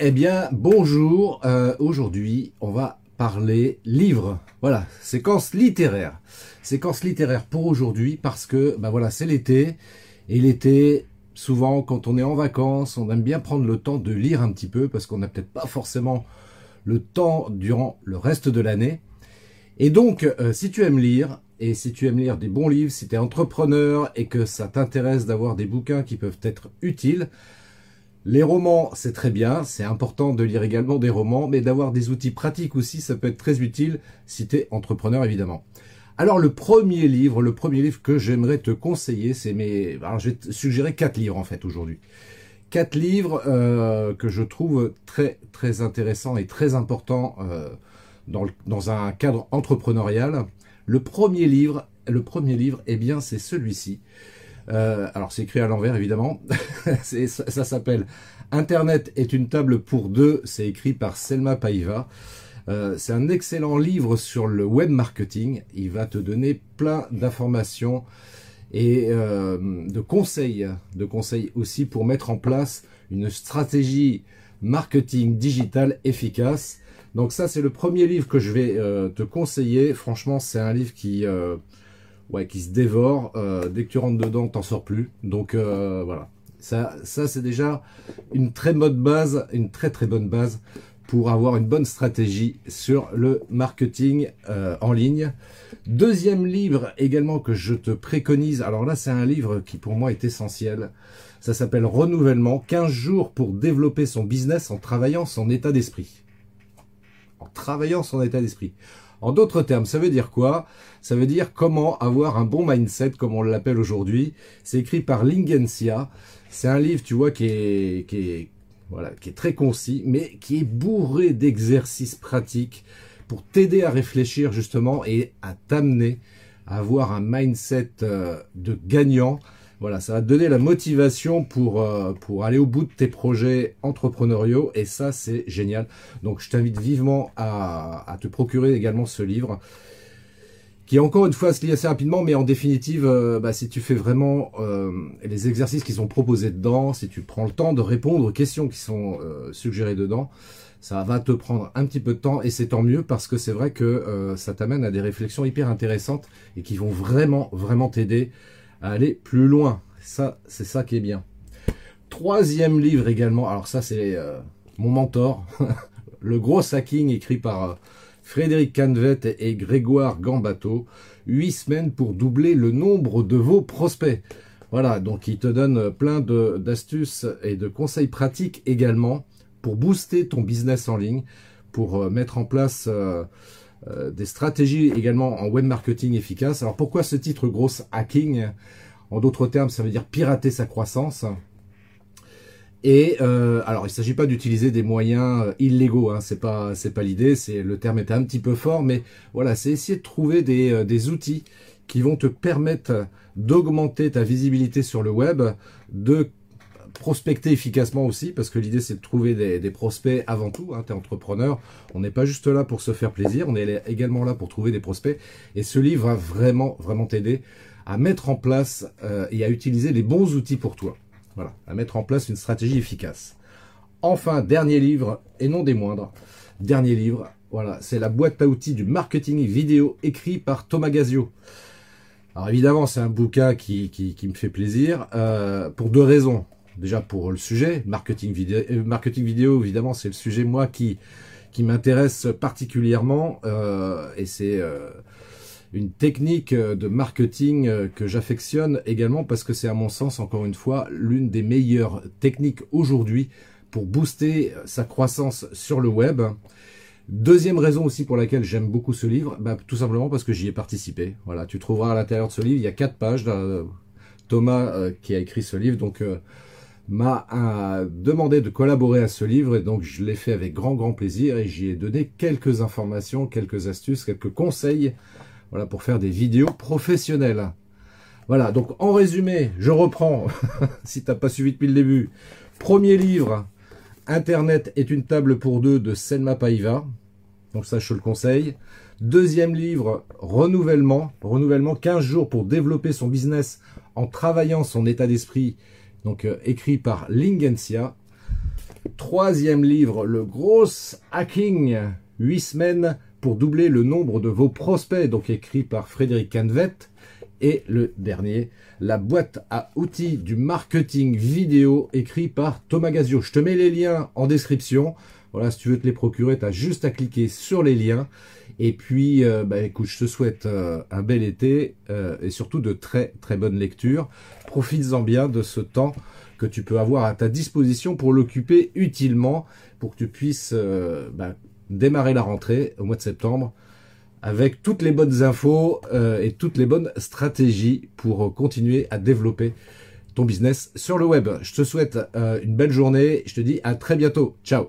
Eh bien, bonjour. Euh, aujourd'hui, on va parler livre. Voilà, séquence littéraire. Séquence littéraire pour aujourd'hui parce que, ben voilà, c'est l'été. Et l'été, souvent, quand on est en vacances, on aime bien prendre le temps de lire un petit peu parce qu'on n'a peut-être pas forcément le temps durant le reste de l'année. Et donc, euh, si tu aimes lire, et si tu aimes lire des bons livres, si tu es entrepreneur et que ça t'intéresse d'avoir des bouquins qui peuvent être utiles, les romans, c'est très bien, c'est important de lire également des romans, mais d'avoir des outils pratiques aussi, ça peut être très utile si tu es entrepreneur évidemment. Alors le premier livre, le premier livre que j'aimerais te conseiller, c'est mes... Alors je vais te suggérer quatre livres en fait aujourd'hui. Quatre livres euh, que je trouve très très intéressants et très importants euh, dans, dans un cadre entrepreneurial. Le premier livre, le premier livre, eh bien c'est celui-ci. Euh, alors c'est écrit à l'envers évidemment. ça, s'appelle Internet est une table pour deux. C'est écrit par Selma Paiva. Euh, c'est un excellent livre sur le web marketing. Il va te donner plein d'informations et euh, de conseils, de conseils aussi pour mettre en place une stratégie marketing digital efficace. Donc ça, c'est le premier livre que je vais te conseiller. Franchement, c'est un livre qui ouais, qui se dévore. Euh, dès que tu rentres dedans, t'en sors plus. Donc euh, voilà. Ça, ça c'est déjà une très bonne base, une très très bonne base pour avoir une bonne stratégie sur le marketing euh, en ligne. Deuxième livre également que je te préconise, alors là c'est un livre qui pour moi est essentiel, ça s'appelle Renouvellement, 15 jours pour développer son business en travaillant son état d'esprit. En travaillant son état d'esprit. En d'autres termes, ça veut dire quoi? Ça veut dire comment avoir un bon mindset, comme on l'appelle aujourd'hui. C'est écrit par Lingensia. C'est un livre, tu vois, qui est, qui est, très concis, mais qui est bourré d'exercices pratiques pour t'aider à réfléchir justement et à t'amener à avoir un mindset euh, de gagnant voilà, ça va te donner la motivation pour, euh, pour aller au bout de tes projets entrepreneuriaux et ça, c'est génial. Donc, je t'invite vivement à, te procurer également ce livre qui encore une fois se lit assez rapidement, mais en définitive, euh, bah, si tu fais vraiment euh, les exercices qui sont proposés dedans, si tu prends le temps de répondre aux questions qui sont suggérées dedans, ça va te prendre un petit peu de temps et c'est tant mieux parce que c'est vrai que ça t'amène à des réflexions hyper intéressantes et qui vont vraiment, vraiment t'aider aller plus loin. Ça, c'est ça qui est bien. Troisième livre également, alors ça c'est euh, mon mentor, Le Gros Hacking écrit par euh, Frédéric Canvet et Grégoire Gambato. Huit semaines pour doubler le nombre de vos prospects. Voilà, donc il te donne plein d'astuces et de conseils pratiques également pour booster ton business en ligne, pour euh, mettre en place euh, des stratégies également en web marketing efficace. Alors pourquoi ce titre grosse hacking? En d'autres termes, ça veut dire pirater sa croissance. Et euh, alors, il ne s'agit pas d'utiliser des moyens euh, illégaux, hein, c'est pas c'est pas l'idée. C'est le terme est un petit peu fort, mais voilà, c'est essayer de trouver des, des outils qui vont te permettre d'augmenter ta visibilité sur le web, de prospecter efficacement aussi, parce que l'idée c'est de trouver des, prospects avant tout. Hein, tu es entrepreneur, on n'est pas juste là pour se faire plaisir, on est également là pour trouver des prospects. Et ce livre va vraiment, vraiment t'aider à mettre en place euh, et à utiliser les bons outils pour toi. Voilà, à mettre en place une stratégie efficace. Enfin, dernier livre, et non des moindres, dernier livre, voilà, c'est la boîte à outils du marketing vidéo écrit par Thomas Gazio. Alors évidemment, c'est un bouquin qui, me fait plaisir, euh, pour deux raisons déjà pour le sujet, marketing vidéo, euh, marketing vidéo évidemment, c'est le sujet moi qui qui m'intéresse particulièrement euh, et c'est euh, une technique de marketing que j'affectionne également parce que c'est à mon sens encore une fois l'une des meilleures techniques aujourd'hui pour booster sa croissance sur le web. Deuxième raison aussi pour laquelle j'aime beaucoup ce livre, bah, tout simplement parce que j'y ai participé. Voilà, tu trouveras à l'intérieur de ce livre, il y a quatre pages. Thomas qui a écrit ce livre, donc m'a euh, demandé de collaborer à ce livre et donc je l'ai fait avec grand grand plaisir et j'y ai donné quelques informations, quelques astuces, quelques conseils voilà, pour faire des vidéos professionnelles. Voilà, donc en résumé, je reprends, si t'as pas suivi depuis le début. Premier livre, Internet est une table pour deux de Selma Paiva. Donc ça, je te le conseille. Deuxième livre, Renouvellement. Renouvellement, 15 jours pour développer son business en travaillant son état d'esprit. Donc euh, écrit par Lingensia. Troisième livre, Le gros hacking. 8 semaines pour doubler le nombre de vos prospects. Donc écrit par Frédéric Canvet. Et le dernier, la boîte à outils du marketing vidéo écrit par Thomas Gazio. Je te mets les liens en description. Voilà, si tu veux te les procurer, tu as juste à cliquer sur les liens. Et puis, euh, bah, écoute, je te souhaite euh, un bel été euh, et surtout de très très bonnes lectures. Profites-en bien de ce temps que tu peux avoir à ta disposition pour l'occuper utilement, pour que tu puisses bah, démarrer la rentrée au mois de septembre avec toutes les bonnes infos et toutes les bonnes stratégies pour continuer à développer ton business sur le web. Je te souhaite une belle journée. Je te dis à très bientôt. Ciao